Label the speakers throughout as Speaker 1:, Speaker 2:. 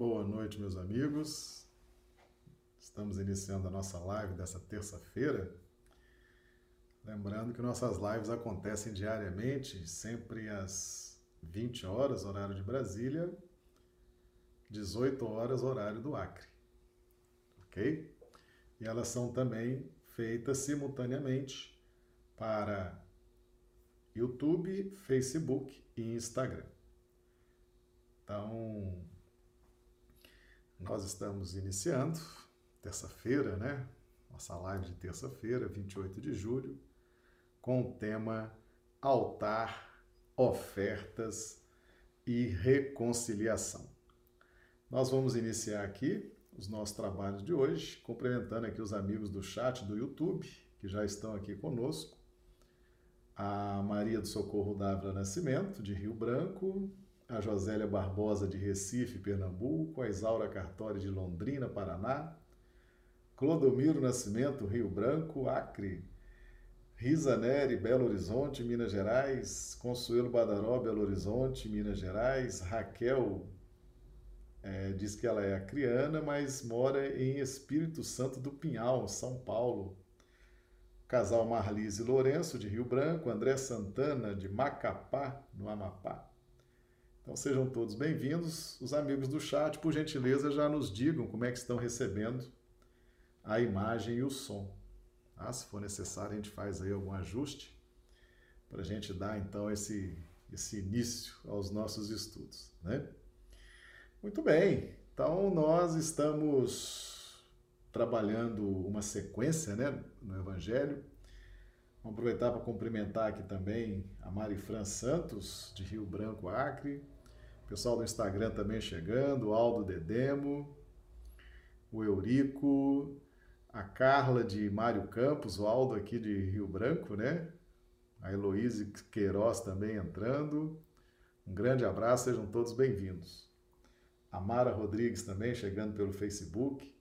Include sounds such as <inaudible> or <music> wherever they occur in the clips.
Speaker 1: Boa noite, meus amigos. Estamos iniciando a nossa live dessa terça-feira. Lembrando que nossas lives acontecem diariamente, sempre às 20 horas, horário de Brasília, 18 horas, horário do Acre. Ok? E elas são também feitas simultaneamente para YouTube, Facebook e Instagram. Então, nós estamos iniciando, terça-feira, né? Nossa live de terça-feira, 28 de julho, com o tema Altar, Ofertas e Reconciliação. Nós vamos iniciar aqui os nossos trabalhos de hoje, cumprimentando aqui os amigos do chat do YouTube, que já estão aqui conosco. A Maria do Socorro Dávila Nascimento, de Rio Branco, a Josélia Barbosa de Recife, Pernambuco, a Isaura Cartori de Londrina, Paraná, Clodomiro Nascimento, Rio Branco, Acre, Risa Neri, Belo Horizonte, Minas Gerais, Consuelo Badaró, Belo Horizonte, Minas Gerais, Raquel é, diz que ela é acriana, mas mora em Espírito Santo do Pinhal, São Paulo. Casal Marlise Lourenço, de Rio Branco, André Santana, de Macapá, no Amapá. Então sejam todos bem-vindos. Os amigos do chat, por gentileza, já nos digam como é que estão recebendo a imagem e o som. Ah, se for necessário, a gente faz aí algum ajuste para a gente dar então esse, esse início aos nossos estudos, né? Muito bem, então nós estamos trabalhando uma sequência né, no Evangelho. Vamos aproveitar para cumprimentar aqui também a Mari Fran Santos, de Rio Branco, Acre. O pessoal do Instagram também chegando, o Aldo Dedemo, o Eurico, a Carla de Mário Campos, o Aldo aqui de Rio Branco, né? A Heloíse Queiroz também entrando. Um grande abraço, sejam todos bem-vindos. A Mara Rodrigues também chegando pelo Facebook.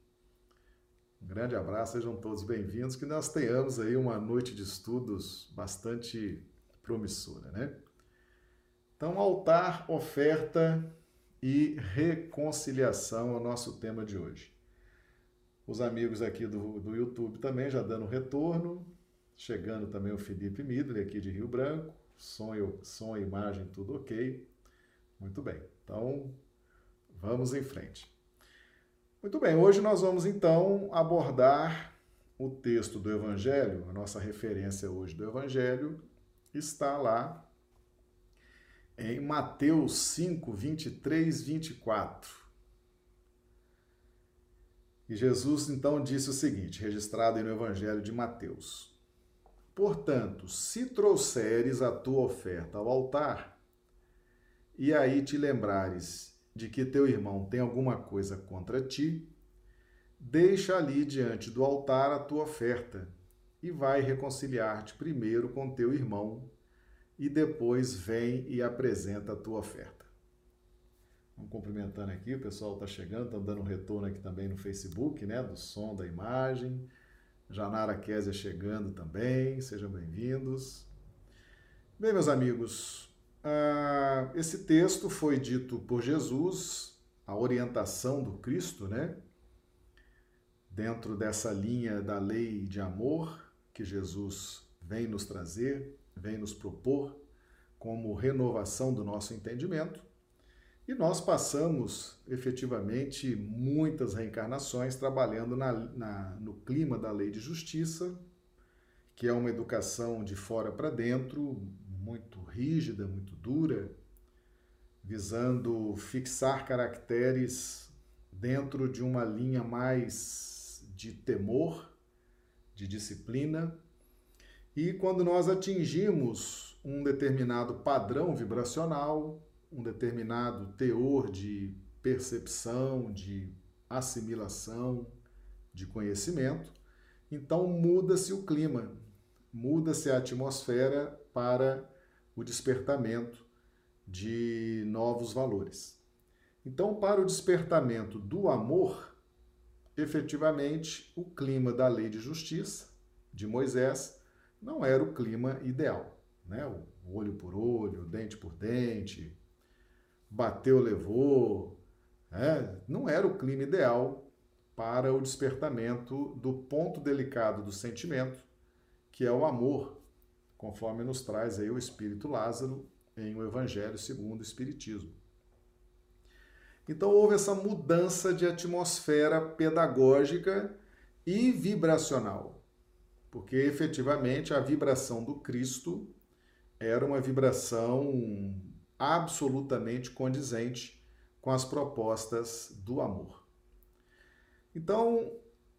Speaker 1: Um grande abraço, sejam todos bem-vindos, que nós tenhamos aí uma noite de estudos bastante promissora, né? Então, altar, oferta e reconciliação é o nosso tema de hoje. Os amigos aqui do, do YouTube também já dando retorno, chegando também o Felipe Midley aqui de Rio Branco, som som imagem tudo ok. Muito bem, então vamos em frente. Muito bem, hoje nós vamos então abordar o texto do Evangelho, a nossa referência hoje do Evangelho está lá em Mateus 5, 23, 24. E Jesus então disse o seguinte, registrado no Evangelho de Mateus: Portanto, se trouxeres a tua oferta ao altar, e aí te lembrares de que teu irmão tem alguma coisa contra ti, deixa ali diante do altar a tua oferta e vai reconciliar-te primeiro com teu irmão e depois vem e apresenta a tua oferta. Vamos cumprimentando aqui, o pessoal está chegando, está dando um retorno aqui também no Facebook, né, do som, da imagem. Janara Késia chegando também, sejam bem-vindos. Bem, meus amigos, ah, esse texto foi dito por Jesus, a orientação do Cristo, né? Dentro dessa linha da lei de amor que Jesus vem nos trazer, vem nos propor como renovação do nosso entendimento. E nós passamos efetivamente muitas reencarnações trabalhando na, na, no clima da lei de justiça, que é uma educação de fora para dentro, muito rígida, muito dura, visando fixar caracteres dentro de uma linha mais de temor, de disciplina. E quando nós atingimos um determinado padrão vibracional, um determinado teor de percepção, de assimilação, de conhecimento, então muda-se o clima, muda-se a atmosfera para o despertamento de novos valores. Então, para o despertamento do amor, efetivamente, o clima da lei de justiça de Moisés não era o clima ideal, né? O olho por olho, dente por dente, bateu, levou, É, não era o clima ideal para o despertamento do ponto delicado do sentimento, que é o amor, conforme nos traz aí o Espírito Lázaro em o Evangelho segundo o Espiritismo. Então houve essa mudança de atmosfera pedagógica e vibracional, porque efetivamente a vibração do Cristo era uma vibração absolutamente condizente com as propostas do amor. Então,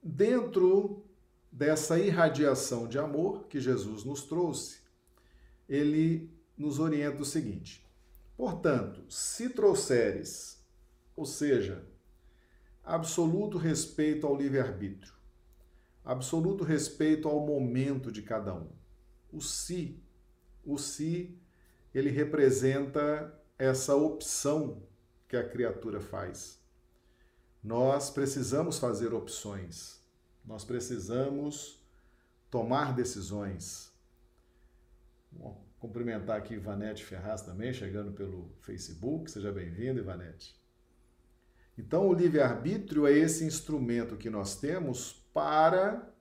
Speaker 1: dentro dessa irradiação de amor que Jesus nos trouxe, ele nos orienta o seguinte: portanto, se trouxeres, ou seja, absoluto respeito ao livre-arbítrio, absoluto respeito ao momento de cada um. O si, o si, ele representa essa opção que a criatura faz. Nós precisamos fazer opções, nós precisamos tomar decisões. Bom, cumprimentar aqui Ivanete Ferraz também, chegando pelo Facebook. Seja bem-vindo, Ivanete. Então, o livre-arbítrio é esse instrumento que nós temos para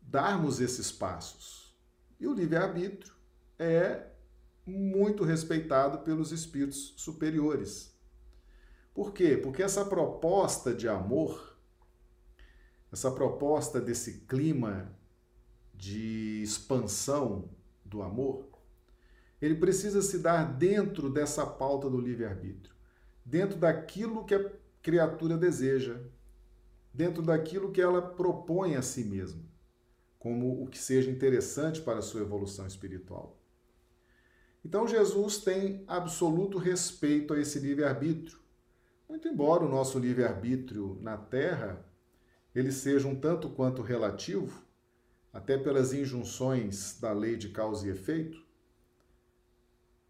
Speaker 1: darmos esses passos. E o livre-arbítrio é muito respeitado pelos espíritos superiores. Por quê? Porque essa proposta de amor, essa proposta desse clima de expansão do amor, ele precisa se dar dentro dessa pauta do livre-arbítrio, dentro daquilo que a criatura deseja, dentro daquilo que ela propõe a si mesma, como o que seja interessante para a sua evolução espiritual. Então Jesus tem absoluto respeito a esse livre-arbítrio, muito embora o nosso livre-arbítrio na Terra ele seja um tanto quanto relativo, até pelas injunções da lei de causa e efeito,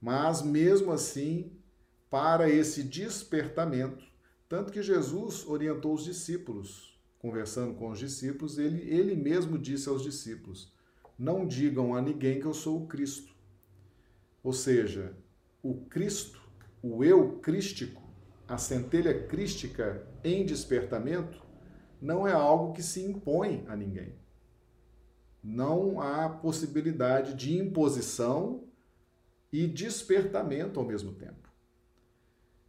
Speaker 1: mas mesmo assim, para esse despertamento, tanto que Jesus orientou os discípulos, conversando com os discípulos, ele, ele mesmo disse aos discípulos: Não digam a ninguém que eu sou o Cristo. Ou seja, o Cristo, o eu crístico, a centelha crística em despertamento não é algo que se impõe a ninguém. Não há possibilidade de imposição e despertamento ao mesmo tempo.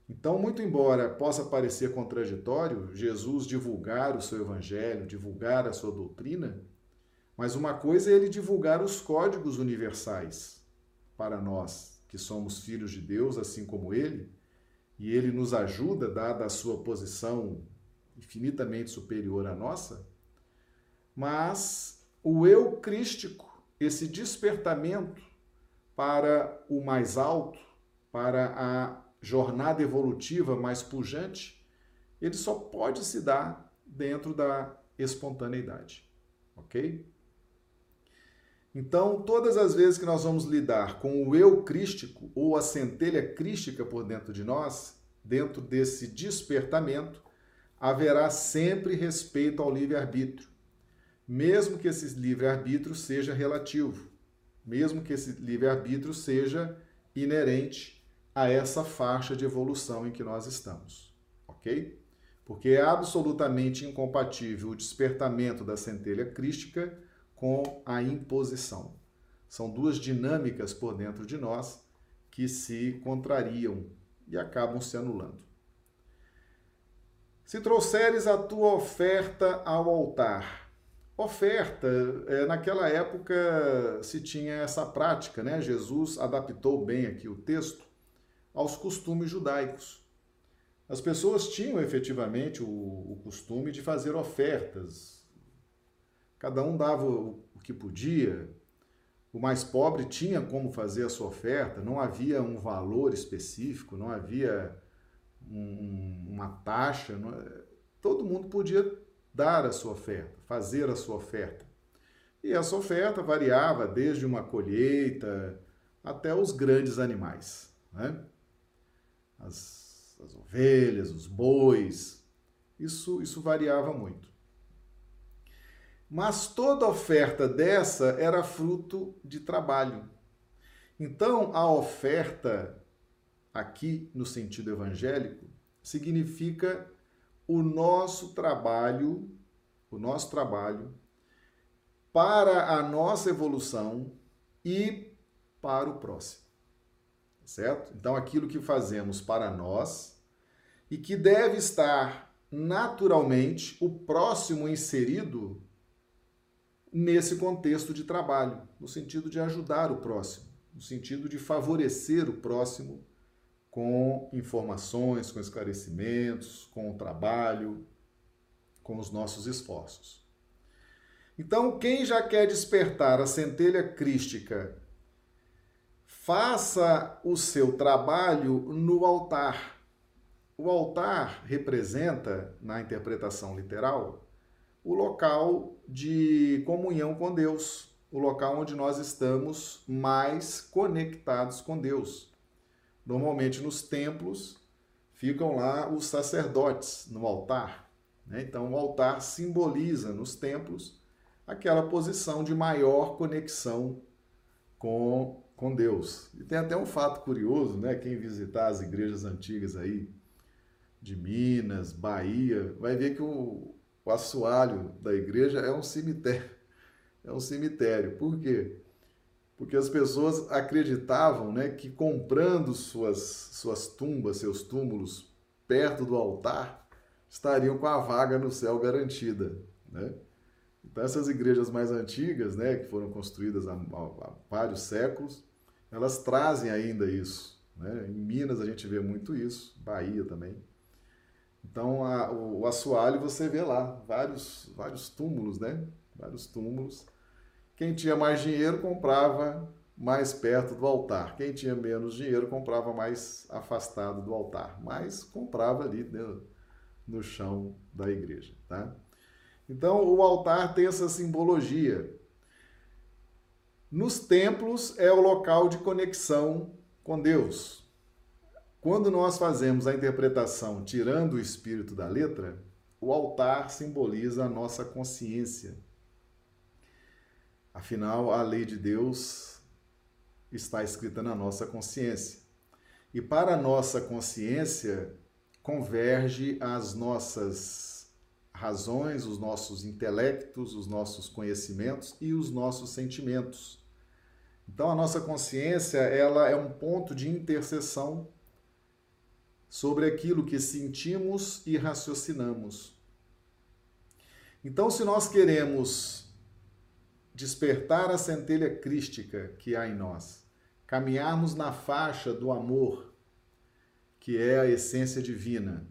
Speaker 1: Então, muito embora possa parecer contraditório Jesus divulgar o seu evangelho, divulgar a sua doutrina, mas uma coisa é ele divulgar os códigos universais para nós, que somos filhos de Deus, assim como ele, e ele nos ajuda, dada a sua posição infinitamente superior à nossa, mas o eu crístico, esse despertamento para o mais alto, para a jornada evolutiva mais pujante, ele só pode se dar dentro da espontaneidade, ok? Então, todas as vezes que nós vamos lidar com o eu crístico ou a centelha crística por dentro de nós, dentro desse despertamento, haverá sempre respeito ao livre-arbítrio, mesmo que esse livre-arbítrio seja relativo, mesmo que esse livre-arbítrio seja inerente a essa faixa de evolução em que nós estamos, ok? Porque é absolutamente incompatível o despertamento da centelha crística com a imposição. São duas dinâmicas por dentro de nós que se contrariam e acabam se anulando. Se trouxeres a tua oferta ao altar. Oferta, é, naquela época se tinha essa prática, né? Jesus adaptou bem aqui o texto aos costumes judaicos. As pessoas tinham efetivamente o, o costume de fazer ofertas, Cada um dava o que podia. O mais pobre tinha como fazer a sua oferta, não havia um valor específico, não havia um, uma taxa. Não... todo mundo podia dar a sua oferta, fazer a sua oferta. E essa oferta variava desde uma colheita até os grandes animais, né? as, as ovelhas, os bois. Isso, isso variava muito. Mas toda oferta dessa era fruto de trabalho. Então, a oferta, aqui no sentido evangélico, significa o nosso trabalho, o nosso trabalho para a nossa evolução e para o próximo. Certo? Então, aquilo que fazemos para nós e que deve estar naturalmente o próximo inserido nesse contexto de trabalho, no sentido de ajudar o próximo, no sentido de favorecer o próximo com informações, com esclarecimentos, com o trabalho, com os nossos esforços. Então, quem já quer despertar a centelha crística, faça o seu trabalho no altar. O altar representa, na interpretação literal, o local de comunhão com Deus, o local onde nós estamos mais conectados com Deus. Normalmente nos templos ficam lá os sacerdotes no altar. Né? Então, o altar simboliza nos templos aquela posição de maior conexão com, com Deus. E tem até um fato curioso, né? Quem visitar as igrejas antigas aí de Minas, Bahia, vai ver que o, o assoalho da igreja é um cemitério. É um cemitério. Por quê? Porque as pessoas acreditavam né, que comprando suas, suas tumbas, seus túmulos, perto do altar, estariam com a vaga no céu garantida. Né? Então, essas igrejas mais antigas, né, que foram construídas há, há vários séculos, elas trazem ainda isso. Né? Em Minas a gente vê muito isso, Bahia também. Então, a, o, o assoalho você vê lá, vários, vários túmulos, né? Vários túmulos. Quem tinha mais dinheiro comprava mais perto do altar. Quem tinha menos dinheiro comprava mais afastado do altar, mas comprava ali né, no chão da igreja, tá? Então, o altar tem essa simbologia. Nos templos é o local de conexão com Deus. Quando nós fazemos a interpretação tirando o espírito da letra, o altar simboliza a nossa consciência. Afinal, a lei de Deus está escrita na nossa consciência. E para a nossa consciência, converge as nossas razões, os nossos intelectos, os nossos conhecimentos e os nossos sentimentos. Então a nossa consciência, ela é um ponto de interseção sobre aquilo que sentimos e raciocinamos. Então, se nós queremos despertar a centelha crística que há em nós, caminharmos na faixa do amor, que é a essência divina,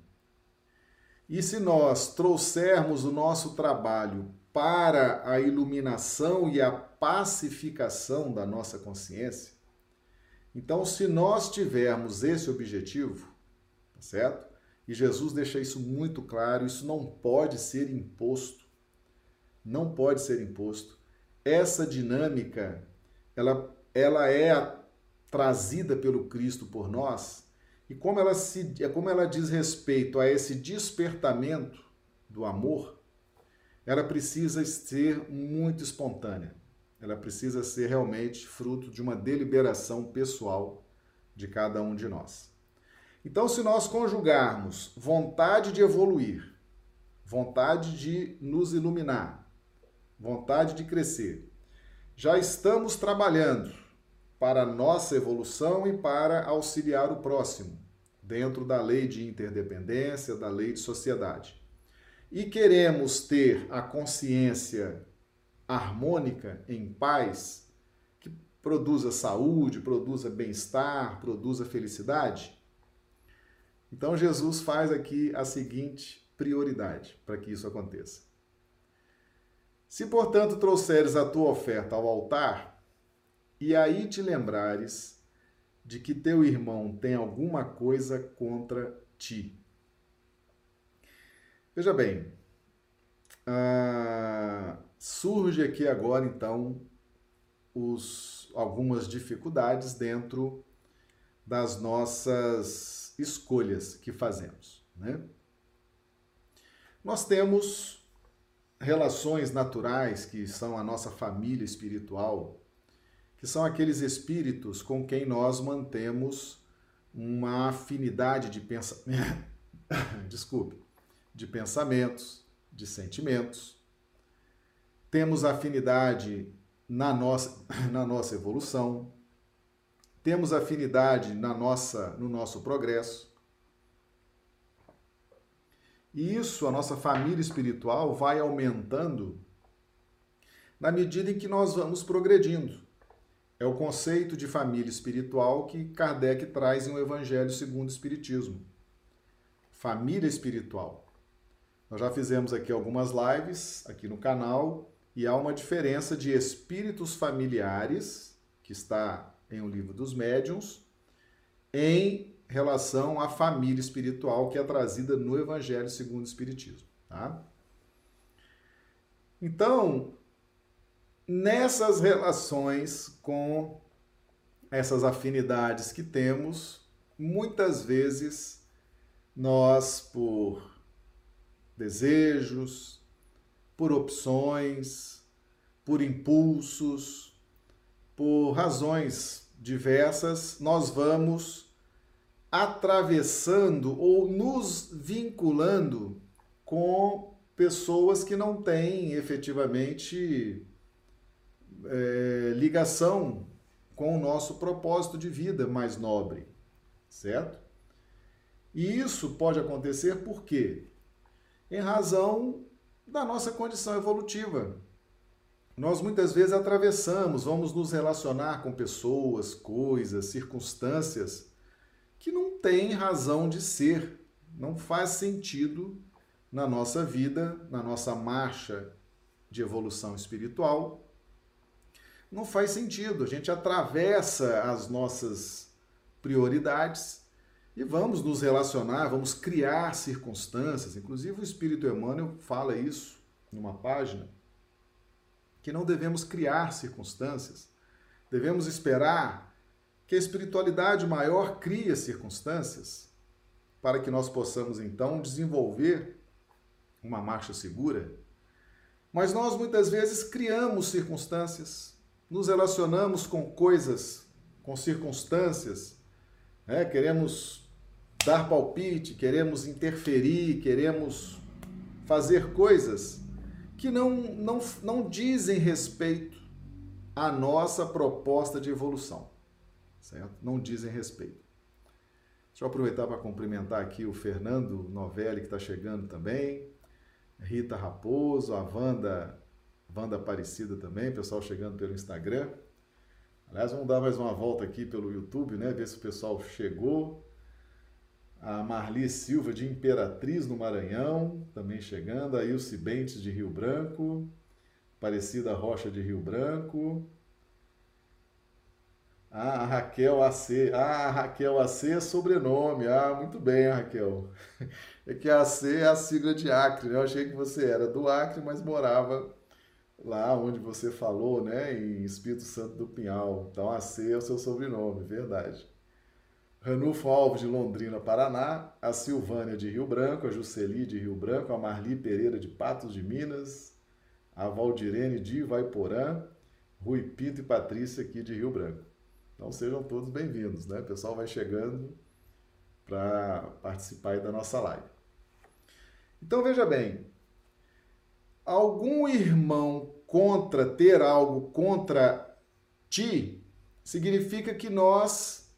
Speaker 1: e se nós trouxermos o nosso trabalho para a iluminação e a pacificação da nossa consciência, então, se nós tivermos esse objetivo, Tá certo? E Jesus deixa isso muito claro, isso não pode ser imposto. Não pode ser imposto. Essa dinâmica, ela, ela é trazida pelo Cristo por nós, e como ela, se, é como ela diz respeito a esse despertamento do amor, ela precisa ser muito espontânea. Ela precisa ser realmente fruto de uma deliberação pessoal de cada um de nós. Então, se nós conjugarmos vontade de evoluir, vontade de nos iluminar, vontade de crescer, já estamos trabalhando para nossa evolução e para auxiliar o próximo, dentro da lei de interdependência, da lei de sociedade. E queremos ter a consciência harmônica, em paz, que produza saúde, produza bem-estar, produza felicidade, então Jesus faz aqui a seguinte prioridade para que isso aconteça. Se, portanto, trouxeres a tua oferta ao altar, e aí te lembrares de que teu irmão tem alguma coisa contra ti. Veja bem, ah, surge aqui agora então os, algumas dificuldades dentro das nossas escolhas que fazemos. Né? Nós temos relações naturais que são a nossa família espiritual, que são aqueles espíritos com quem nós mantemos uma afinidade de pensamento, <laughs> desculpe, de pensamentos, de sentimentos. Temos afinidade na nossa, <laughs> na nossa evolução. Temos afinidade na nossa, no nosso progresso. E isso, a nossa família espiritual, vai aumentando na medida em que nós vamos progredindo. É o conceito de família espiritual que Kardec traz em O Evangelho segundo o Espiritismo. Família espiritual. Nós já fizemos aqui algumas lives aqui no canal e há uma diferença de espíritos familiares, que está em O Livro dos Médiuns, em relação à família espiritual que é trazida no Evangelho segundo o Espiritismo. Tá? Então, nessas relações com essas afinidades que temos, muitas vezes nós, por desejos, por opções, por impulsos, por razões diversas, nós vamos atravessando ou nos vinculando com pessoas que não têm efetivamente é, ligação com o nosso propósito de vida mais nobre, certo? E isso pode acontecer por quê? Em razão da nossa condição evolutiva. Nós muitas vezes atravessamos, vamos nos relacionar com pessoas, coisas, circunstâncias que não têm razão de ser, não faz sentido na nossa vida, na nossa marcha de evolução espiritual não faz sentido. A gente atravessa as nossas prioridades e vamos nos relacionar, vamos criar circunstâncias. Inclusive, o Espírito Emmanuel fala isso numa página, que não devemos criar circunstâncias, devemos esperar que a espiritualidade maior crie circunstâncias para que nós possamos então desenvolver uma marcha segura. Mas nós muitas vezes criamos circunstâncias, nos relacionamos com coisas, com circunstâncias, né? queremos dar palpite, queremos interferir, queremos fazer coisas que não, não, não dizem respeito à nossa proposta de evolução, certo? Não dizem respeito. Deixa eu aproveitar para cumprimentar aqui o Fernando Novelli, que está chegando também, Rita Raposo, a Wanda Wanda Aparecida também, pessoal chegando pelo Instagram. Aliás, vamos dar mais uma volta aqui pelo YouTube, né? Ver se o pessoal chegou. A Marli Silva de Imperatriz no Maranhão, também chegando. A Ilse Bentes de Rio Branco. Aparecida Rocha de Rio Branco. Ah, Raquel AC. Ah, Raquel AC é sobrenome. Ah, muito bem, Raquel. <laughs> É que AC é a sigla de Acre, né? Eu achei que você era do Acre, mas morava lá onde você falou, né, em Espírito Santo do Pinhal. Então, AC é o seu sobrenome, verdade. Ranulfo Alves de Londrina, Paraná, a Silvânia de Rio Branco, a Juceli de Rio Branco, a Marli Pereira de Patos de Minas, a Valdirene de Ivaiporã, Rui Pinto e Patrícia aqui de Rio Branco. Então sejam todos bem-vindos, né? O pessoal vai chegando para participar da nossa live. Então veja bem, algum irmão contra ter algo contra ti, significa que nós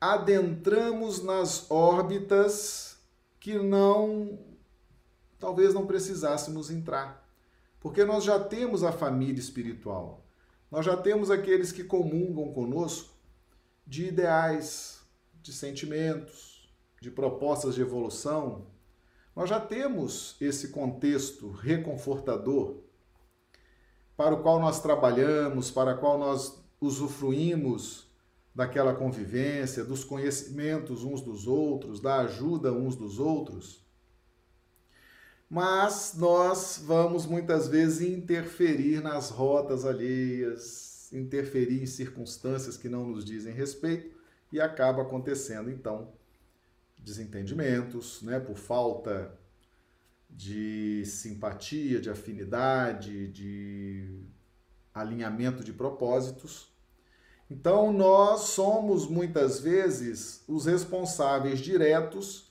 Speaker 1: adentramos nas órbitas que não talvez não precisássemos entrar. Porque nós já temos a família espiritual. Nós já temos aqueles que comungam conosco de ideais, de sentimentos, de propostas de evolução, nós já temos esse contexto reconfortador para o qual nós trabalhamos, para o qual nós usufruímos daquela convivência, dos conhecimentos uns dos outros, da ajuda uns dos outros. Mas nós vamos muitas vezes interferir nas rotas alheias, interferir em circunstâncias que não nos dizem respeito e acaba acontecendo então desentendimentos, né, por falta de simpatia, de afinidade, de alinhamento de propósitos. Então, nós somos muitas vezes os responsáveis diretos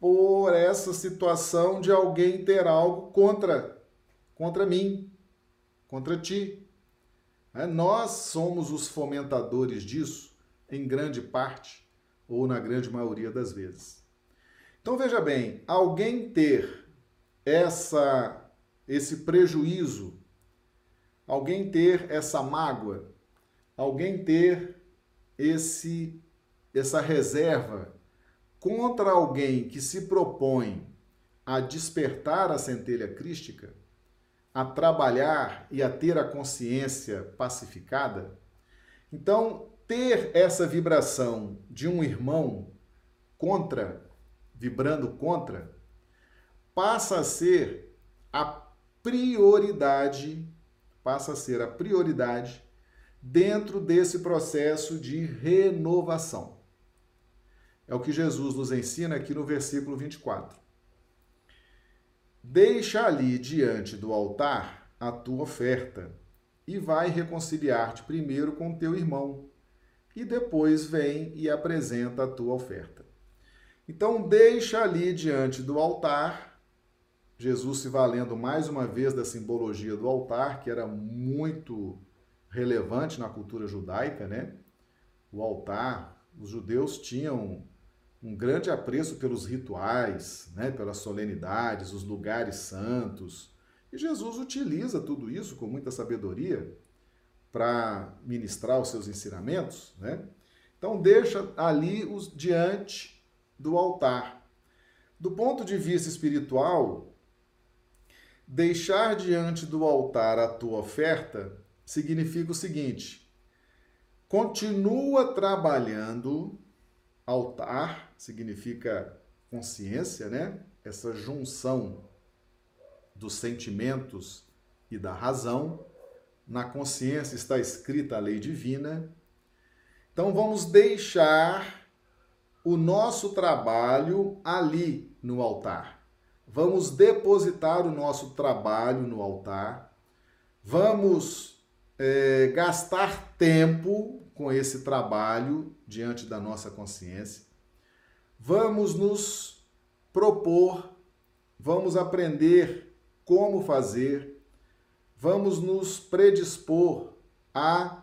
Speaker 1: por essa situação de alguém ter algo contra contra mim, contra ti. É, nós somos os fomentadores disso, em grande parte, ou na grande maioria das vezes. Então veja bem, alguém ter essa esse prejuízo, alguém ter essa mágoa, alguém ter esse essa reserva contra alguém que se propõe a despertar a centelha crística, a trabalhar e a ter a consciência pacificada, então ter essa vibração de um irmão contra, vibrando contra, passa a ser a prioridade, passa a ser a prioridade dentro desse processo de renovação. É o que Jesus nos ensina aqui no versículo 24. Deixa ali diante do altar a tua oferta e vai reconciliar-te primeiro com teu irmão, e depois vem e apresenta a tua oferta. Então, deixa ali diante do altar, Jesus se valendo mais uma vez da simbologia do altar, que era muito relevante na cultura judaica, né? O altar, os judeus tinham um grande apreço pelos rituais, né, pelas solenidades, os lugares santos. E Jesus utiliza tudo isso com muita sabedoria para ministrar os seus ensinamentos, né? Então deixa ali os diante do altar. Do ponto de vista espiritual, deixar diante do altar a tua oferta significa o seguinte: continua trabalhando altar significa consciência, né? Essa junção dos sentimentos e da razão. Na consciência está escrita a lei divina. Então vamos deixar o nosso trabalho ali no altar. Vamos depositar o nosso trabalho no altar. Vamos é, gastar tempo com esse trabalho diante da nossa consciência vamos nos propor, vamos aprender como fazer, vamos nos predispor a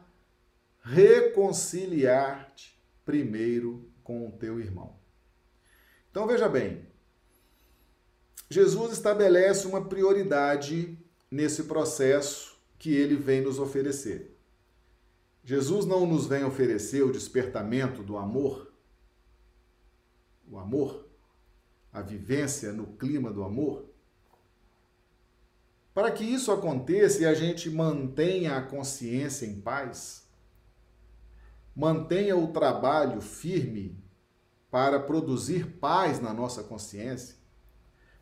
Speaker 1: reconciliar-te primeiro com o teu irmão. Então veja bem, Jesus estabelece uma prioridade nesse processo que ele vem nos oferecer. Jesus não nos vem oferecer o despertamento do amor o amor, a vivência no clima do amor. Para que isso aconteça e a gente mantenha a consciência em paz, mantenha o trabalho firme para produzir paz na nossa consciência,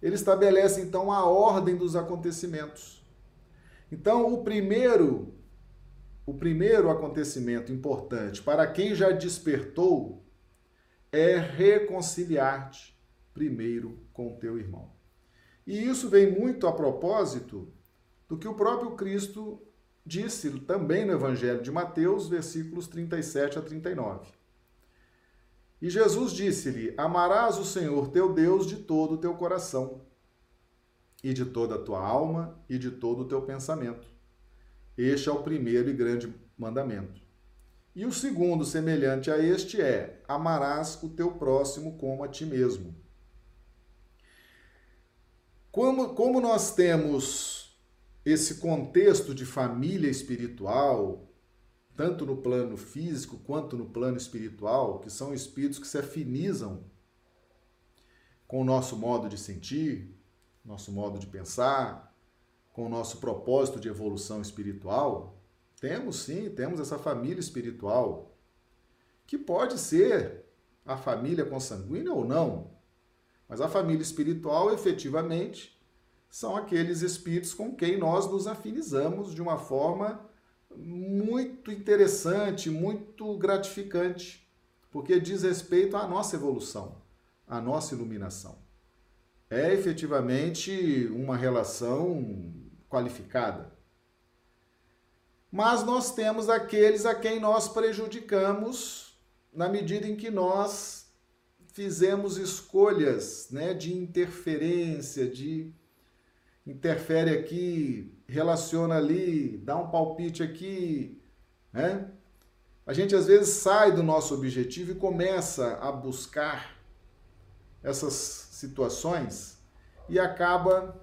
Speaker 1: ele estabelece então a ordem dos acontecimentos. Então, o primeiro o primeiro acontecimento importante para quem já despertou é reconciliar-te primeiro com o teu irmão. E isso vem muito a propósito do que o próprio Cristo disse também no Evangelho de Mateus, versículos 37 a 39. E Jesus disse-lhe: Amarás o Senhor teu Deus de todo o teu coração, e de toda a tua alma, e de todo o teu pensamento. Este é o primeiro e grande mandamento. E o segundo, semelhante a este, é: amarás o teu próximo como a ti mesmo. Como, como nós temos esse contexto de família espiritual, tanto no plano físico quanto no plano espiritual, que são espíritos que se afinizam com o nosso modo de sentir, nosso modo de pensar, com o nosso propósito de evolução espiritual, temos sim, temos essa família espiritual, que pode ser a família consanguínea ou não, mas a família espiritual, efetivamente, são aqueles espíritos com quem nós nos afinizamos de uma forma muito interessante, muito gratificante, porque diz respeito à nossa evolução, à nossa iluminação. É efetivamente uma relação qualificada mas nós temos aqueles a quem nós prejudicamos na medida em que nós fizemos escolhas né, de interferência, de interfere aqui, relaciona ali, dá um palpite aqui, né? A gente às vezes sai do nosso objetivo e começa a buscar essas situações e acaba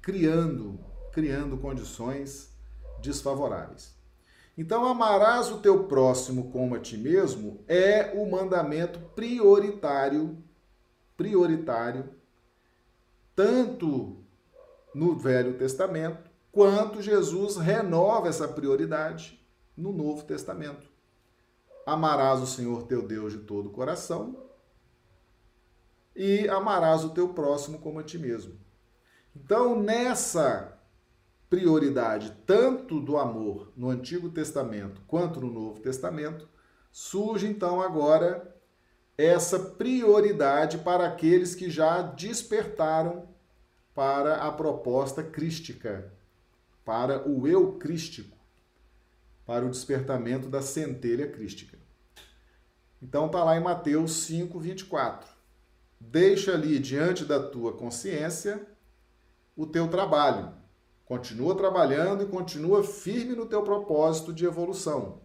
Speaker 1: criando, criando condições desfavoráveis. Então, amarás o teu próximo como a ti mesmo é o mandamento prioritário, prioritário, tanto no Velho Testamento, quanto Jesus renova essa prioridade no Novo Testamento. Amarás o Senhor teu Deus de todo o coração e amarás o teu próximo como a ti mesmo. Então, nessa prioridade, tanto do amor no Antigo Testamento quanto no Novo Testamento, surge então agora essa prioridade para aqueles que já despertaram para a proposta crística, para o eu crístico, para o despertamento da centelha crística. Então está lá em Mateus 5, 24. Deixa ali diante da tua consciência o teu trabalho. Continua trabalhando e continua firme no teu propósito de evolução.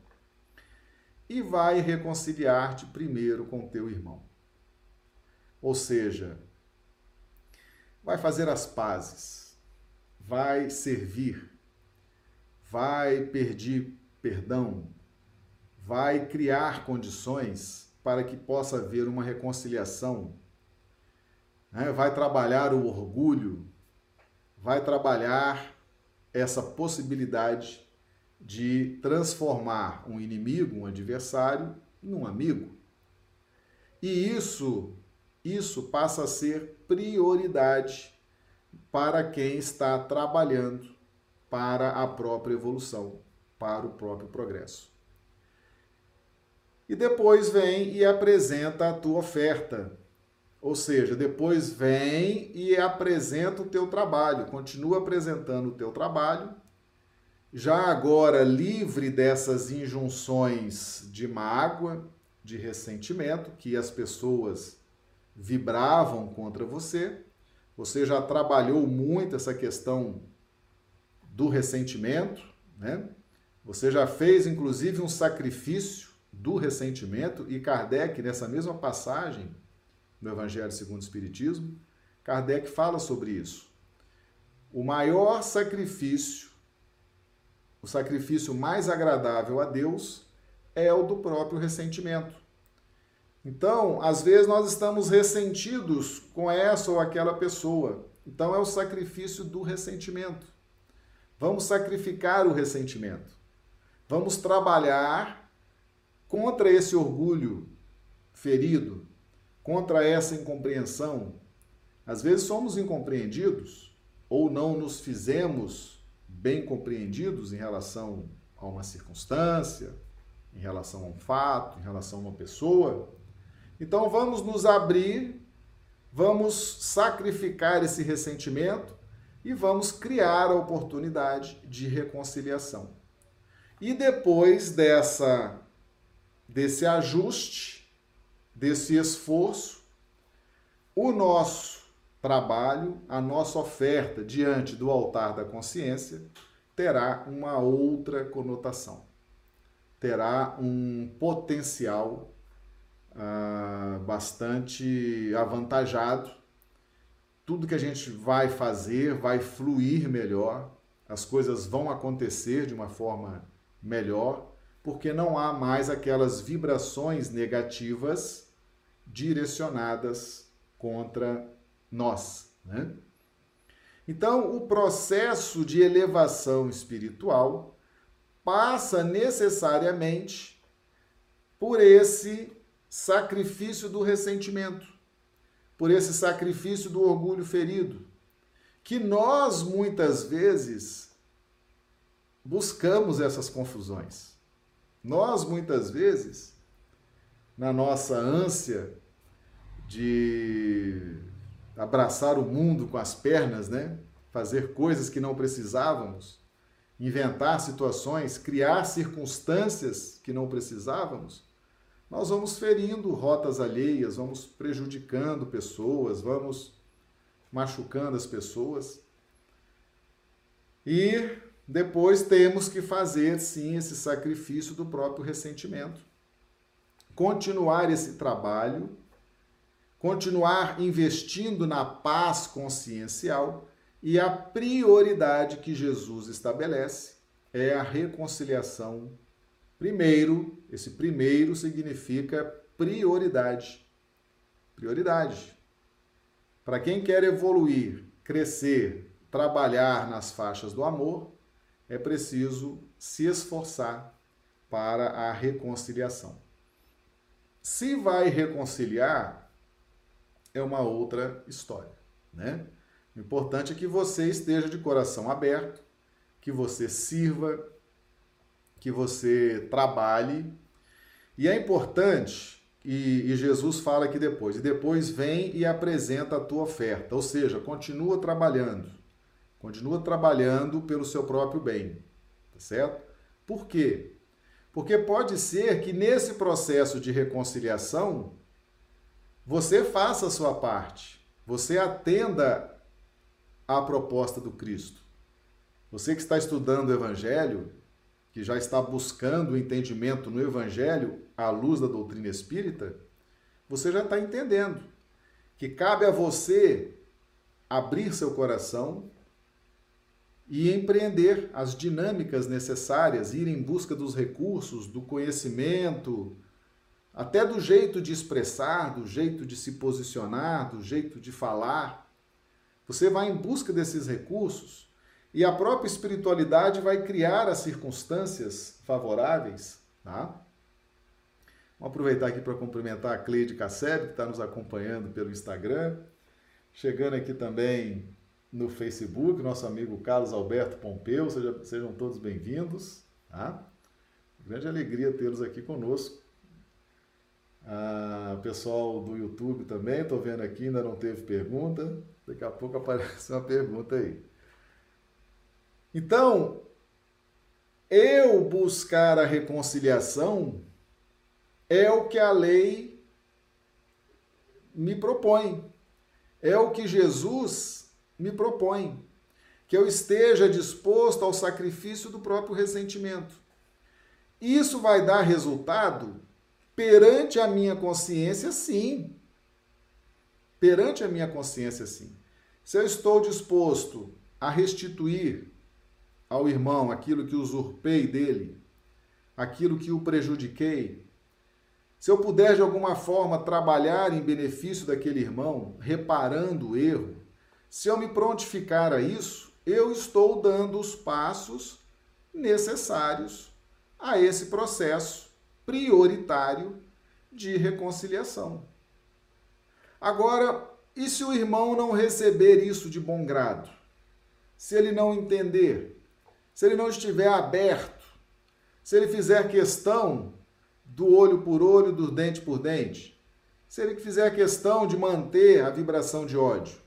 Speaker 1: E vai reconciliar-te primeiro com teu irmão. Ou seja, vai fazer as pazes, vai servir, vai pedir perdão, vai criar condições para que possa haver uma reconciliação, né? vai trabalhar o orgulho, vai trabalhar essa possibilidade de transformar um inimigo, um adversário, num amigo. E isso, isso passa a ser prioridade para quem está trabalhando para a própria evolução, para o próprio progresso. E depois vem e apresenta a tua oferta. Ou seja, depois vem e apresenta o teu trabalho, continua apresentando o teu trabalho, já agora livre dessas injunções de mágoa, de ressentimento que as pessoas vibravam contra você. Você já trabalhou muito essa questão do ressentimento, né? Você já fez inclusive um sacrifício do ressentimento e Kardec nessa mesma passagem no Evangelho segundo o Espiritismo, Kardec fala sobre isso. O maior sacrifício, o sacrifício mais agradável a Deus é o do próprio ressentimento. Então, às vezes nós estamos ressentidos com essa ou aquela pessoa. Então é o sacrifício do ressentimento. Vamos sacrificar o ressentimento. Vamos trabalhar contra esse orgulho ferido, contra essa incompreensão. Às vezes somos incompreendidos ou não nos fizemos bem compreendidos em relação a uma circunstância, em relação a um fato, em relação a uma pessoa. Então vamos nos abrir, vamos sacrificar esse ressentimento e vamos criar a oportunidade de reconciliação. E depois dessa desse ajuste, desse esforço, o nosso trabalho, a nossa oferta diante do altar da consciência terá uma outra conotação. Terá um potencial ah, bastante avantajado. Tudo que a gente vai fazer vai fluir melhor, as coisas vão acontecer de uma forma melhor, porque não há mais aquelas vibrações negativas direcionadas contra nós. Né? Então, o processo de elevação espiritual passa necessariamente por esse sacrifício do ressentimento, por esse sacrifício do orgulho ferido, que nós muitas vezes buscamos essas confusões. Nós muitas vezes, na nossa ânsia de abraçar o mundo com as pernas, né? Fazer coisas que não precisávamos, inventar situações, criar circunstâncias que não precisávamos, nós vamos ferindo rotas alheias, vamos prejudicando pessoas, vamos machucando as pessoas. E depois temos que fazer sim esse sacrifício do próprio ressentimento. Continuar esse trabalho, continuar investindo na paz consciencial e a prioridade que Jesus estabelece é a reconciliação. Primeiro, esse primeiro significa prioridade. Prioridade. Para quem quer evoluir, crescer, trabalhar nas faixas do amor, é preciso se esforçar para a reconciliação. Se vai reconciliar, é uma outra história, né? O importante é que você esteja de coração aberto, que você sirva, que você trabalhe. E é importante, e, e, Jesus fala aqui depois, e depois vem e apresenta a tua oferta, ou seja, continua trabalhando, continua trabalhando pelo seu próprio bem, tá certo? Por quê? Porque pode ser que nesse processo de reconciliação você faça a sua parte, você atenda à proposta do Cristo. Você que está estudando o Evangelho, que já está buscando o entendimento no Evangelho à luz da doutrina espírita, você já está entendendo que cabe a você abrir seu coração e empreender as dinâmicas necessárias, ir em busca dos recursos, do conhecimento, até do jeito de expressar, do jeito de se posicionar, do jeito de falar. Você vai em busca desses recursos e a própria espiritualidade vai criar as circunstâncias favoráveis. Tá? Vamos aproveitar aqui para cumprimentar a Cleide Casseb, que está nos acompanhando pelo Instagram. Chegando aqui também no Facebook, nosso amigo Carlos Alberto Pompeu, seja, sejam todos bem-vindos. Tá? Grande alegria tê-los aqui conosco. Ah, pessoal do YouTube também, estou vendo aqui, ainda não teve pergunta. Daqui a pouco aparece <laughs> uma pergunta aí. Então, eu buscar a reconciliação é o que a lei me propõe. É o que Jesus me propõe que eu esteja disposto ao sacrifício do próprio ressentimento. Isso vai dar resultado perante a minha consciência, sim. Perante a minha consciência, sim. Se eu estou disposto a restituir ao irmão aquilo que usurpei dele, aquilo que o prejudiquei, se eu puder de alguma forma trabalhar em benefício daquele irmão, reparando o erro, se eu me prontificar a isso, eu estou dando os passos necessários a esse processo prioritário de reconciliação. Agora, e se o irmão não receber isso de bom grado? Se ele não entender? Se ele não estiver aberto? Se ele fizer questão do olho por olho, do dente por dente? Se ele fizer questão de manter a vibração de ódio?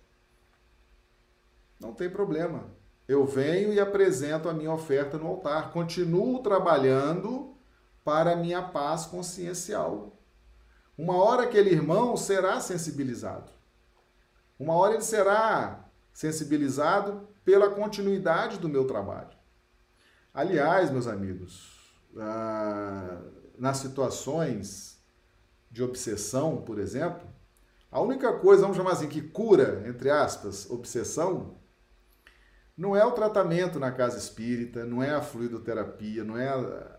Speaker 1: Não tem problema. Eu venho e apresento a minha oferta no altar. Continuo trabalhando para a minha paz consciencial. Uma hora aquele irmão será sensibilizado. Uma hora ele será sensibilizado pela continuidade do meu trabalho. Aliás, meus amigos, ah, nas situações de obsessão, por exemplo, a única coisa, vamos chamar assim, que cura, entre aspas, obsessão, não é o tratamento na casa espírita, não é a fluidoterapia, não é a,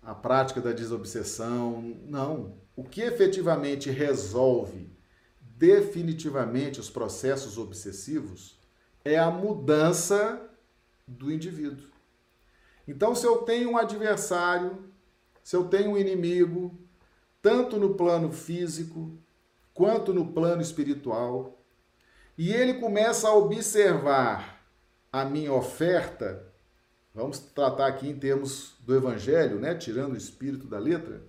Speaker 1: a prática da desobsessão, não. O que efetivamente resolve definitivamente os processos obsessivos é a mudança do indivíduo. Então, se eu tenho um adversário, se eu tenho um inimigo, tanto no plano físico quanto no plano espiritual, e ele começa a observar a minha oferta, vamos tratar aqui em termos do evangelho, né, tirando o espírito da letra.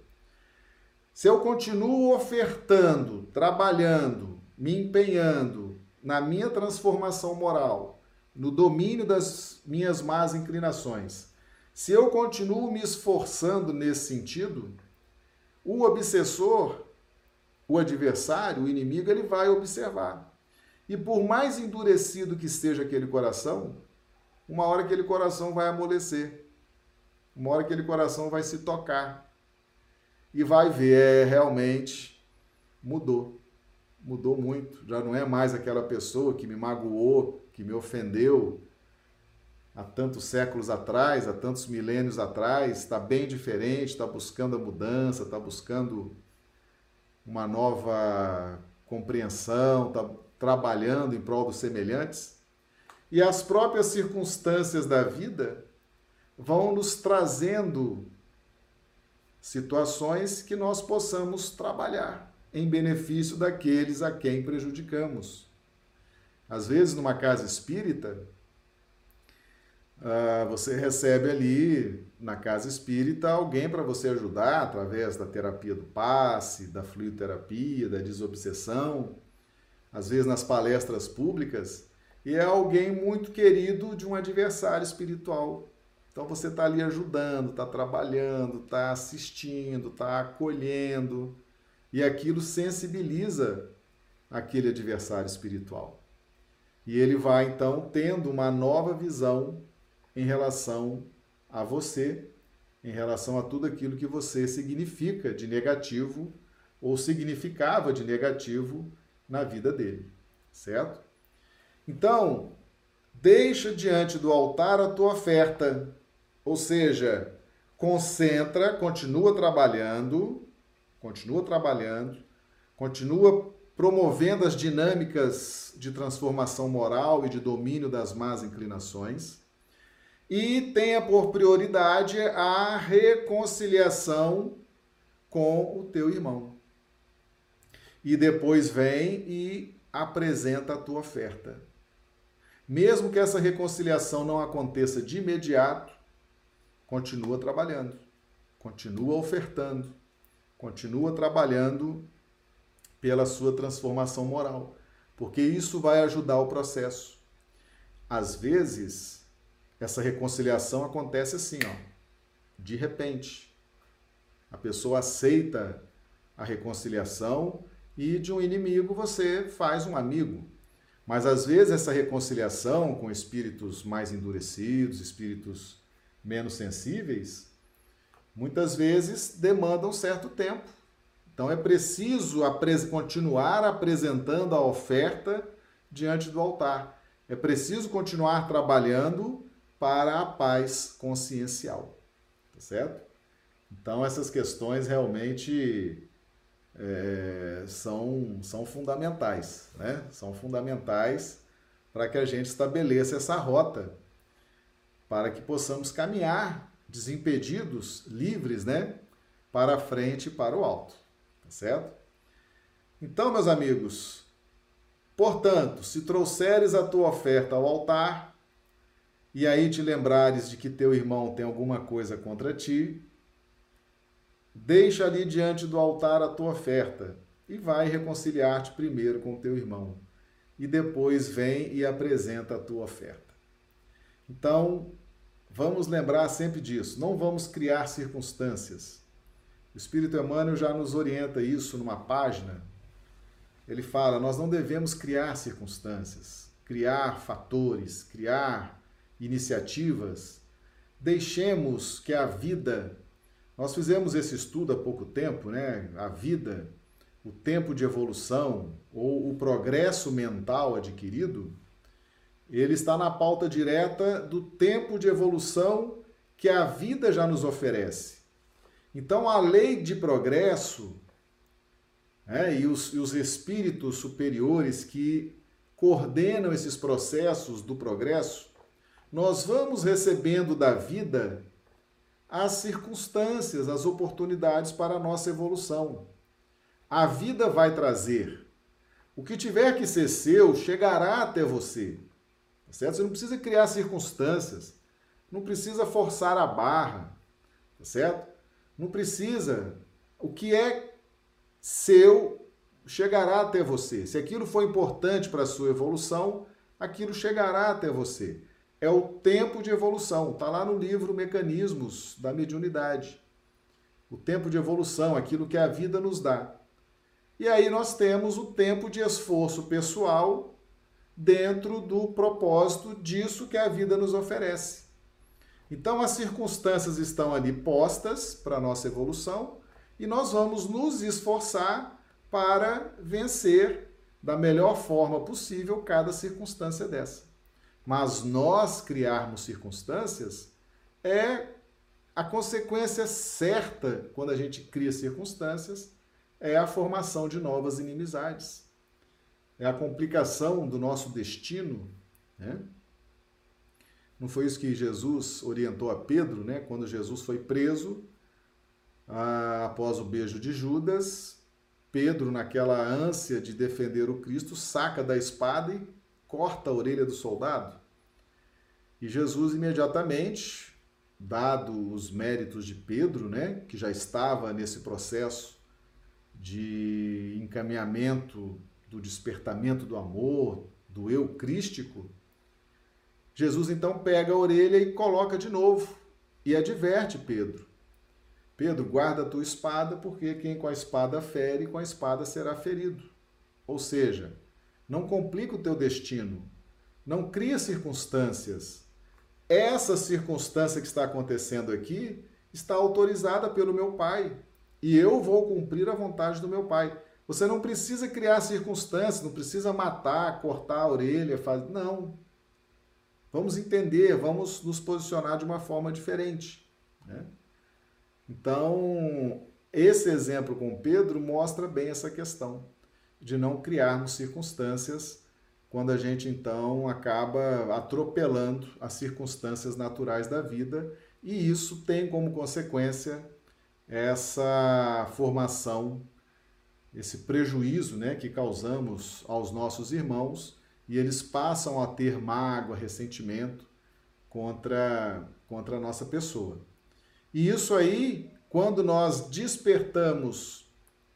Speaker 1: Se eu continuo ofertando, trabalhando, me empenhando na minha transformação moral, no domínio das minhas más inclinações, se eu continuo me esforçando nesse sentido, o obsessor, o adversário, o inimigo, ele vai observar. E por mais endurecido que esteja aquele coração, uma hora aquele coração vai amolecer. Uma hora aquele coração vai se tocar. E vai ver, é, realmente mudou. Mudou muito. Já não é mais aquela pessoa que me magoou, que me ofendeu há tantos séculos atrás, há tantos milênios atrás. Está bem diferente, está buscando a mudança, está buscando uma nova compreensão, está trabalhando em prol dos semelhantes. E as próprias circunstâncias da vida vão nos trazendo situações que nós possamos trabalhar em benefício daqueles a quem prejudicamos. Às vezes, numa casa espírita, ah, você recebe ali na casa espírita alguém para você ajudar através da terapia do passe, da fluidoterapia, da desobsessão, às vezes nas palestras públicas, e é alguém muito querido de um adversário espiritual. Então você está ali ajudando, está trabalhando, está assistindo, está acolhendo, e aquilo sensibiliza aquele adversário espiritual. E ele vai então tendo uma nova visão em relação a você, em relação a tudo aquilo que você significa de negativo ou significava de negativo na vida dele, certo? Então, deixa diante do altar a tua oferta, ou seja, concentra, continua trabalhando, continua trabalhando, continua promovendo as dinâmicas de transformação moral e de domínio das más inclinações e tenha por prioridade a reconciliação com o teu irmão. E depois vem e apresenta a tua oferta. Mesmo que essa reconciliação não aconteça de imediato, continua trabalhando, continua ofertando, continua trabalhando pela sua transformação moral, porque isso vai ajudar o processo. Às vezes, essa reconciliação acontece assim, ó, de repente. A pessoa aceita a reconciliação e de um inimigo você faz um amigo. Mas às vezes essa reconciliação com espíritos mais endurecidos, espíritos menos sensíveis, muitas vezes demanda um certo tempo. Então é preciso continuar apresentando a oferta diante do altar. É preciso continuar trabalhando para a paz consciencial. Tá certo? Então, essas questões realmente é, são, são fundamentais, né? São fundamentais para que a gente estabeleça essa rota, para que possamos caminhar desimpedidos, livres, né? Para frente e para o alto, tá certo? Então, meus amigos, portanto, se trouxeres a tua oferta ao altar, e aí te lembrares de que teu irmão tem alguma coisa contra ti, deixa ali diante do altar a tua oferta e vai reconciliar-te primeiro com teu irmão. E depois vem e apresenta a tua oferta. Então, vamos lembrar sempre disso. Não vamos criar circunstâncias. O Espírito Emmanuel já nos orienta isso numa página. Ele fala: nós não devemos criar circunstâncias, criar fatores, criar iniciativas, deixemos que a vida. Nós fizemos esse estudo há pouco tempo, né? A vida, o tempo de evolução ou o progresso mental adquirido, ele está na pauta direta do tempo de evolução que a vida já nos oferece. Então, a lei de progresso né, e, os, e os espíritos superiores que coordenam esses processos do progresso, nós vamos recebendo da vida as circunstâncias, as oportunidades para a nossa evolução. A vida vai trazer. O que tiver que ser seu chegará até você. Tá certo? Você não precisa criar circunstâncias, não precisa forçar a barra, tá certo? Não precisa. O que é seu chegará até você. Se aquilo for importante para a sua evolução, aquilo chegará até você é o tempo de evolução. Está lá no livro Mecanismos da Mediunidade. o tempo de evolução, aquilo que a vida nos dá. E aí nós temos o tempo de esforço pessoal dentro do propósito disso que a vida nos oferece. Então as circunstâncias estão ali postas para a nossa evolução e nós vamos nos esforçar para vencer da melhor forma possível cada circunstância dessa. Mas nós criarmos circunstâncias é a consequência certa quando a gente cria circunstâncias é a formação de novas inimizades. É a complicação do nosso destino, né? Não foi isso que Jesus orientou a Pedro, né? Quando Jesus foi preso, após o beijo de Judas, Pedro, naquela ânsia de defender o Cristo, saca da espada e corta a orelha do soldado. E Jesus imediatamente, dado os méritos de Pedro, né, que já estava nesse processo de encaminhamento do despertamento do amor, do eu crístico, Jesus então pega a orelha e coloca de novo e adverte Pedro. Pedro, guarda a tua espada, porque quem com a espada fere, com a espada será ferido. Ou seja, não complica o teu destino, não cria circunstâncias. Essa circunstância que está acontecendo aqui está autorizada pelo meu Pai e eu vou cumprir a vontade do meu Pai. Você não precisa criar circunstâncias, não precisa matar, cortar a orelha, fazer. Não. Vamos entender, vamos nos posicionar de uma forma diferente. Né? Então, esse exemplo com Pedro mostra bem essa questão de não criarmos circunstâncias quando a gente então acaba atropelando as circunstâncias naturais da vida, e isso tem como consequência essa formação, esse prejuízo né, que causamos aos nossos irmãos e eles passam a ter mágoa, ressentimento contra, contra a nossa pessoa. E isso aí, quando nós despertamos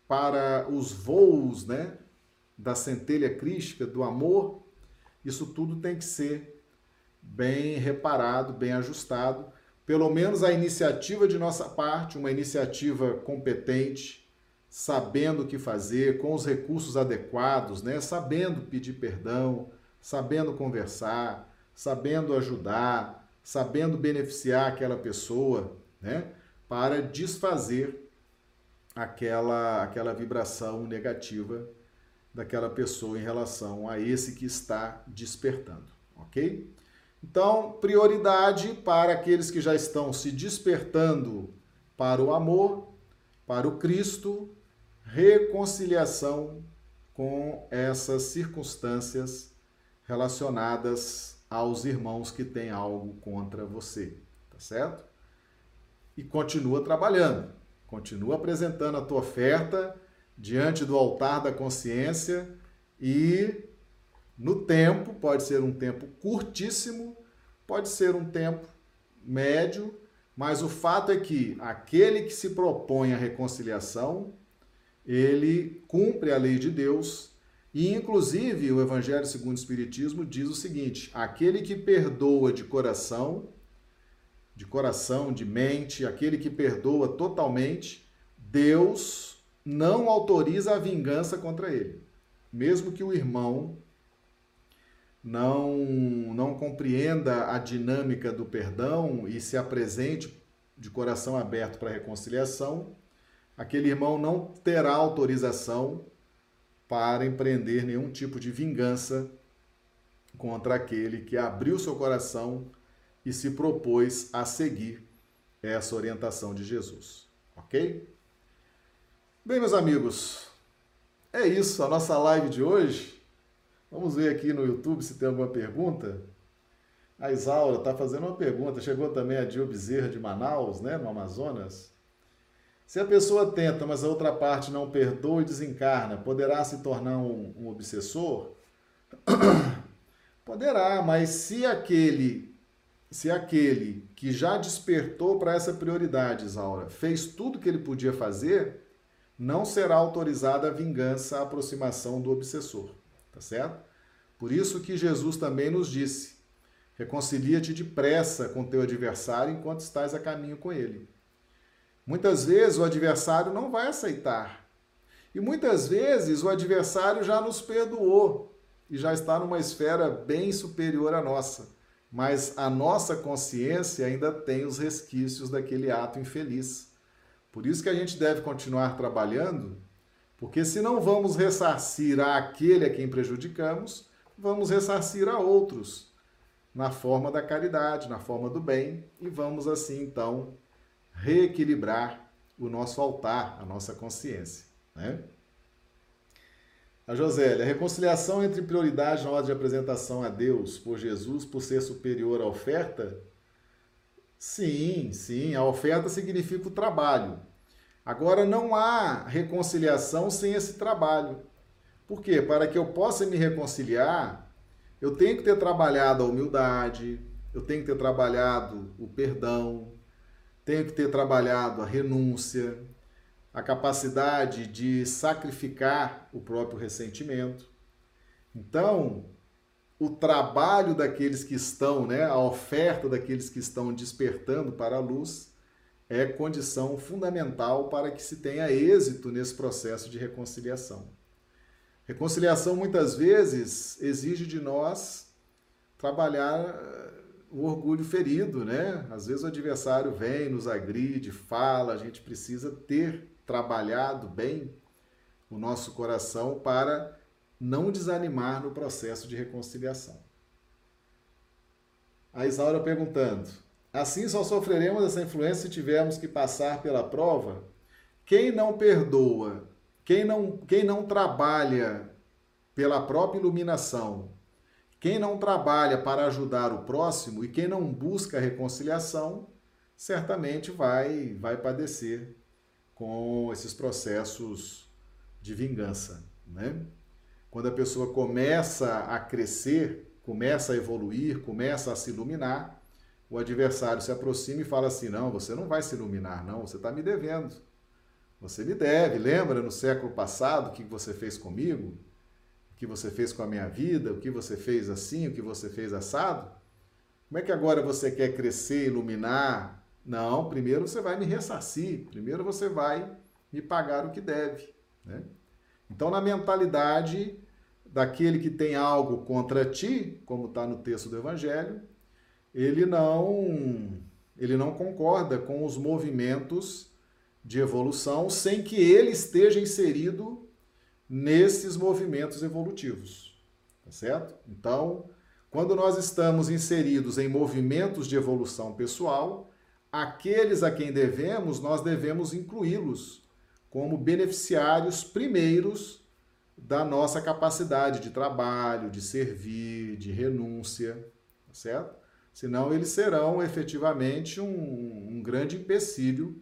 Speaker 1: para os voos né, da centelha crística, do amor, isso tudo tem que ser bem reparado, bem ajustado. Pelo menos a iniciativa de nossa parte, uma iniciativa competente, sabendo o que fazer, com os recursos adequados, né? sabendo pedir perdão, sabendo conversar, sabendo ajudar, sabendo beneficiar aquela pessoa, né? para desfazer aquela, aquela vibração negativa daquela pessoa em relação a esse que está despertando, ok? Então, prioridade para aqueles que já estão se despertando para o amor, para o Cristo, reconciliação com essas circunstâncias relacionadas aos irmãos que têm algo contra você, tá certo? E continua trabalhando, continua apresentando a tua oferta diante do altar da consciência e no tempo, pode ser um tempo curtíssimo, pode ser um tempo médio, mas o fato é que aquele que se propõe a reconciliação ele cumpre a lei de Deus e, inclusive, o Evangelho segundo o Espiritismo diz o seguinte: aquele que perdoa de coração, de coração, de mente, aquele que perdoa totalmente, Deus não autoriza a vingança contra ele. Mesmo que o irmão não, não compreenda a dinâmica do perdão e se apresente de coração aberto para reconciliação, aquele irmão não terá autorização para empreender nenhum tipo de vingança contra aquele que abriu seu coração e se propôs a seguir essa orientação de Jesus. Ok? Bem, meus amigos, é isso, a nossa live de hoje. Vamos ver aqui no YouTube se tem alguma pergunta. A Isaura está fazendo uma pergunta. Chegou também a Dio Bezerra de Manaus, né, no Amazonas. Se a pessoa tenta, mas a outra parte não perdoa e desencarna, poderá se tornar um, um obsessor? <coughs> Poderá, mas se aquele se aquele que já despertou para essa prioridade, Isaura, fez tudo que ele podia fazer, não será autorizada a vingança, a aproximação do obsessor, tá certo? Por isso que Jesus também nos disse: reconcilia-te depressa com teu adversário enquanto estás a caminho com ele. Muitas vezes o adversário não vai aceitar. E muitas vezes o adversário já nos perdoou e já está numa esfera bem superior à nossa. Mas a nossa consciência ainda tem os resquícios daquele ato infeliz. Por isso que a gente deve continuar trabalhando, porque se não vamos ressarcir àquele a quem prejudicamos, vamos ressarcir a outros na forma da caridade, na forma do bem, e vamos assim então reequilibrar o nosso altar, a nossa consciência. Né? A Josélia, a reconciliação entre prioridade na hora de apresentação a Deus por Jesus por ser superior à oferta? Sim, sim, a oferta significa o trabalho. Agora, não há reconciliação sem esse trabalho. Por quê? Para que eu possa me reconciliar, eu tenho que ter trabalhado a humildade, eu tenho que ter trabalhado o perdão, tenho que ter trabalhado a renúncia, a capacidade de sacrificar o próprio ressentimento. Então, o trabalho daqueles que estão, né, a oferta daqueles que estão despertando para a luz é condição fundamental para que se tenha êxito nesse processo de reconciliação. Reconciliação muitas vezes exige de nós trabalhar o orgulho ferido, né? Às vezes o adversário vem, nos agride, fala, a gente precisa ter trabalhado bem o nosso coração para não desanimar no processo de reconciliação. A Isaura perguntando: assim só sofreremos essa influência se tivermos que passar pela prova? Quem não perdoa, quem não, quem não trabalha pela própria iluminação, quem não trabalha para ajudar o próximo e quem não busca a reconciliação, certamente vai, vai padecer com esses processos de vingança, né? Quando a pessoa começa a crescer, começa a evoluir, começa a se iluminar, o adversário se aproxima e fala assim: não, você não vai se iluminar, não, você está me devendo. Você me deve. Lembra no século passado o que você fez comigo? o que você fez com a minha vida, o que você fez assim, o que você fez assado? Como é que agora você quer crescer, iluminar? Não, primeiro você vai me ressarcir, primeiro você vai me pagar o que deve. Né? Então, na mentalidade daquele que tem algo contra ti, como está no texto do Evangelho, ele não, ele não concorda com os movimentos de evolução sem que ele esteja inserido nesses movimentos evolutivos. Tá certo? Então, quando nós estamos inseridos em movimentos de evolução pessoal, aqueles a quem devemos, nós devemos incluí-los como beneficiários primeiros da nossa capacidade de trabalho, de servir, de renúncia, tá certo? Senão eles serão efetivamente um, um grande empecilho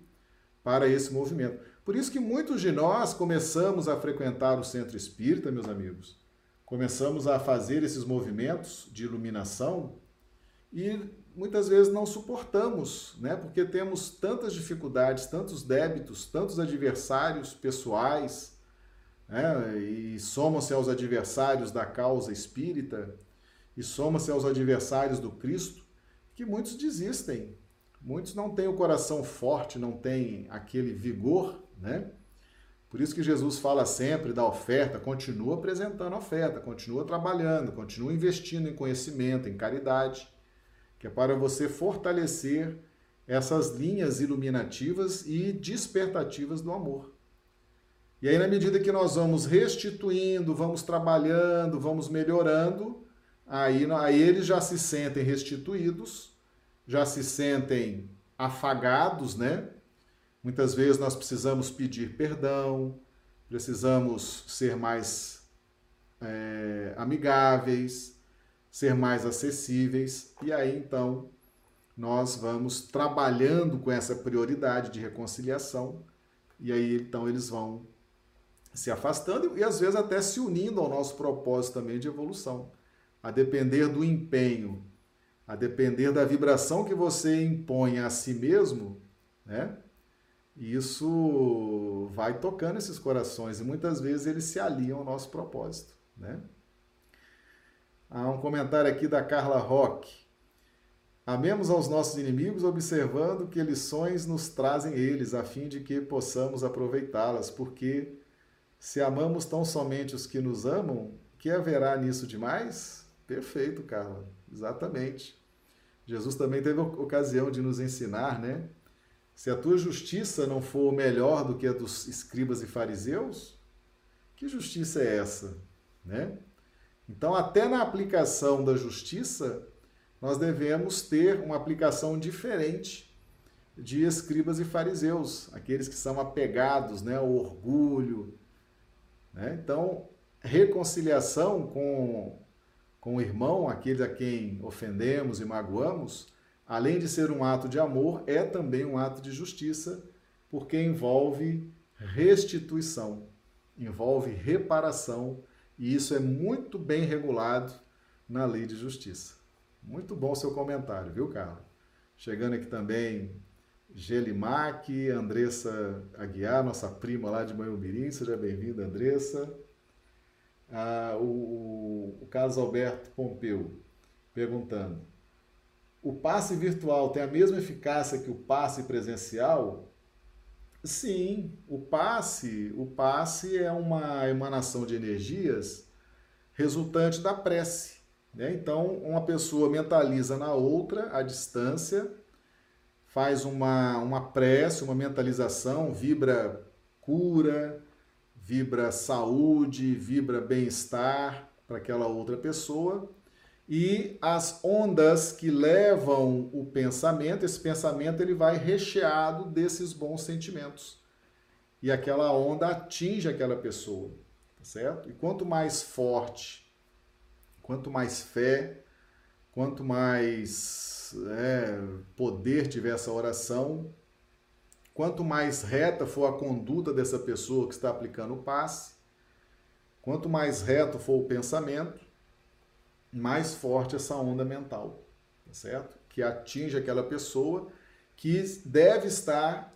Speaker 1: para esse movimento. Por isso que muitos de nós começamos a frequentar o centro espírita, meus amigos. Começamos a fazer esses movimentos de iluminação e muitas vezes não suportamos, né? Porque temos tantas dificuldades, tantos débitos, tantos adversários pessoais, né? E somam-se aos adversários da causa espírita e somam-se aos adversários do Cristo, que muitos desistem. Muitos não têm o coração forte, não têm aquele vigor né? Por isso que Jesus fala sempre da oferta, continua apresentando oferta, continua trabalhando, continua investindo em conhecimento, em caridade, que é para você fortalecer essas linhas iluminativas e despertativas do amor. E aí, na medida que nós vamos restituindo, vamos trabalhando, vamos melhorando, aí, aí eles já se sentem restituídos, já se sentem afagados, né? Muitas vezes nós precisamos pedir perdão, precisamos ser mais é, amigáveis, ser mais acessíveis, e aí então nós vamos trabalhando com essa prioridade de reconciliação, e aí então eles vão se afastando e às vezes até se unindo ao nosso propósito também de evolução, a depender do empenho, a depender da vibração que você impõe a si mesmo, né? Isso vai tocando esses corações e muitas vezes eles se aliam ao nosso propósito, né? Há um comentário aqui da Carla Roque. Amemos aos nossos inimigos, observando que lições nos trazem eles, a fim de que possamos aproveitá-las, porque se amamos tão somente os que nos amam, que haverá nisso demais? Perfeito, Carla. Exatamente. Jesus também teve ocasião de nos ensinar, né? Se a tua justiça não for melhor do que a dos escribas e fariseus, que justiça é essa, né? Então, até na aplicação da justiça, nós devemos ter uma aplicação diferente de escribas e fariseus, aqueles que são apegados né, ao orgulho. Né? Então, reconciliação com, com o irmão, aquele a quem ofendemos e magoamos, além de ser um ato de amor, é também um ato de justiça, porque envolve restituição, envolve reparação, e isso é muito bem regulado na lei de justiça. Muito bom seu comentário, viu, Carla? Chegando aqui também Gelimac, Andressa Aguiar, nossa prima lá de Manhumirim, seja bem-vinda, Andressa. Ah, o, o Carlos Alberto Pompeu perguntando: o passe virtual tem a mesma eficácia que o passe presencial? Sim, o passe, o passe é uma emanação de energias resultante da prece. Né? Então, uma pessoa mentaliza na outra, à distância, faz uma, uma prece, uma mentalização, vibra cura, vibra saúde, vibra bem-estar para aquela outra pessoa. E as ondas que levam o pensamento, esse pensamento ele vai recheado desses bons sentimentos. E aquela onda atinge aquela pessoa, tá certo? E quanto mais forte Quanto mais fé, quanto mais é, poder tiver essa oração, quanto mais reta for a conduta dessa pessoa que está aplicando o passe, quanto mais reto for o pensamento, mais forte essa onda mental, tá certo? Que atinge aquela pessoa que deve estar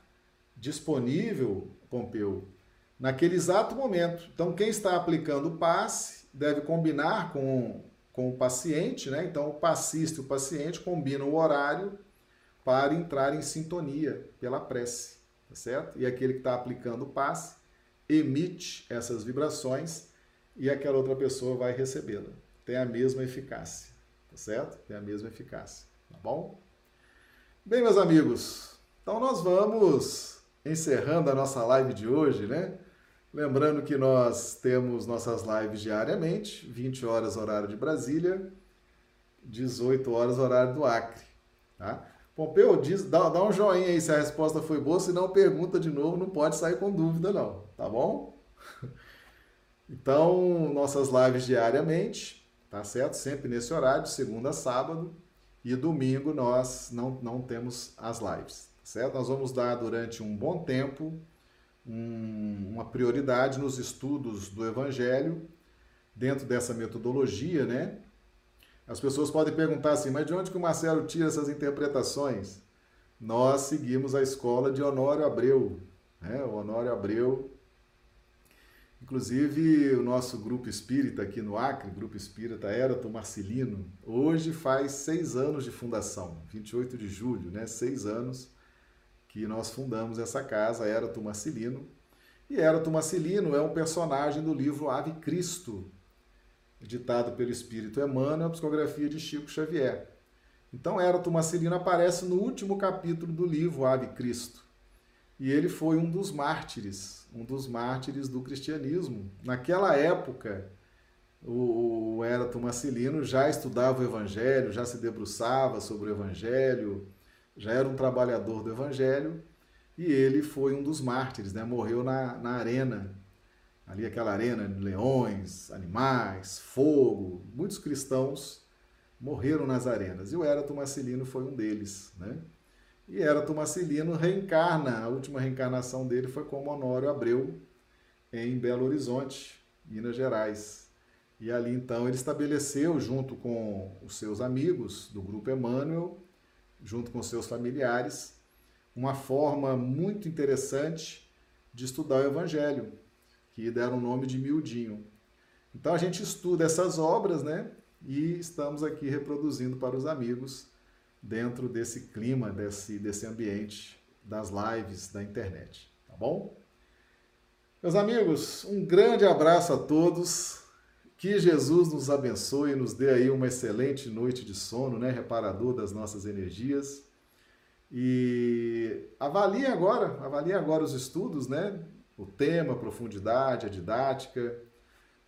Speaker 1: disponível, Pompeu, naquele exato momento. Então, quem está aplicando o passe deve combinar com, com o paciente, né? Então, o passista e o paciente combinam o horário para entrar em sintonia pela prece, tá certo? E aquele que está aplicando o passe emite essas vibrações e aquela outra pessoa vai recebê-la. Tem a mesma eficácia, tá certo? Tem a mesma eficácia, tá bom? Bem, meus amigos, então nós vamos encerrando a nossa live de hoje, né? Lembrando que nós temos nossas lives diariamente, 20 horas horário de Brasília, 18 horas horário do Acre. Tá? Pompeu, diz, dá, dá um joinha aí se a resposta foi boa, se não pergunta de novo, não pode sair com dúvida não, tá bom? <laughs> Então, nossas lives diariamente, tá certo? Sempre nesse horário, segunda a sábado, e domingo nós não, não temos as lives, tá certo? Nós vamos dar durante um bom tempo um, uma prioridade nos estudos do Evangelho, dentro dessa metodologia, né? As pessoas podem perguntar assim, mas de onde que o Marcelo tira essas interpretações? Nós seguimos a escola de Honório Abreu, né? O Honório Abreu, inclusive o nosso grupo espírita aqui no Acre, grupo espírita Erato Marcelino, hoje faz seis anos de fundação, 28 de julho, né? Seis anos que nós fundamos essa casa, Erato Marcelino. E Erato Marcelino é um personagem do livro Ave Cristo, ditado pelo Espírito Emmanuel, a psicografia de Chico Xavier. Então, Erato Marcelino aparece no último capítulo do livro Ave Cristo. E ele foi um dos mártires, um dos mártires do cristianismo. Naquela época, o Erato Marcelino já estudava o Evangelho, já se debruçava sobre o Evangelho, já era um trabalhador do Evangelho e ele foi um dos mártires, né? morreu na, na arena, ali aquela arena leões, animais, fogo, muitos cristãos morreram nas arenas e o Erato Marcelino foi um deles. Né? E Erato Marcelino reencarna, a última reencarnação dele foi como Honório Abreu, em Belo Horizonte, Minas Gerais. E ali então ele estabeleceu, junto com os seus amigos do grupo Emmanuel, junto com seus familiares, uma forma muito interessante de estudar o Evangelho, que deram o nome de Miudinho. Então a gente estuda essas obras, né? E estamos aqui reproduzindo para os amigos dentro desse clima, desse, desse ambiente das lives da internet, tá bom? Meus amigos, um grande abraço a todos. Que Jesus nos abençoe e nos dê aí uma excelente noite de sono, né? Reparador das nossas energias. E avalie agora, avalie agora os estudos, né? O tema, a profundidade, a didática.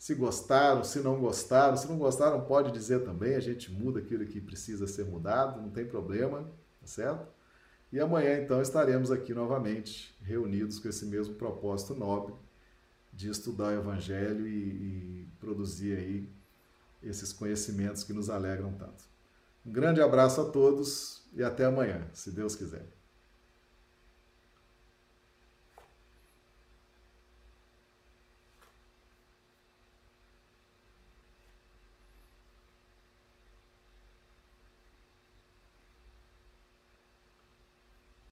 Speaker 1: Se gostaram, se não gostaram, se não gostaram, pode dizer também, a gente muda aquilo que precisa ser mudado, não tem problema, tá certo? E amanhã então estaremos aqui novamente reunidos com esse mesmo propósito nobre de estudar o Evangelho e, e produzir aí esses conhecimentos que nos alegram tanto. Um grande abraço a todos e até amanhã, se Deus quiser.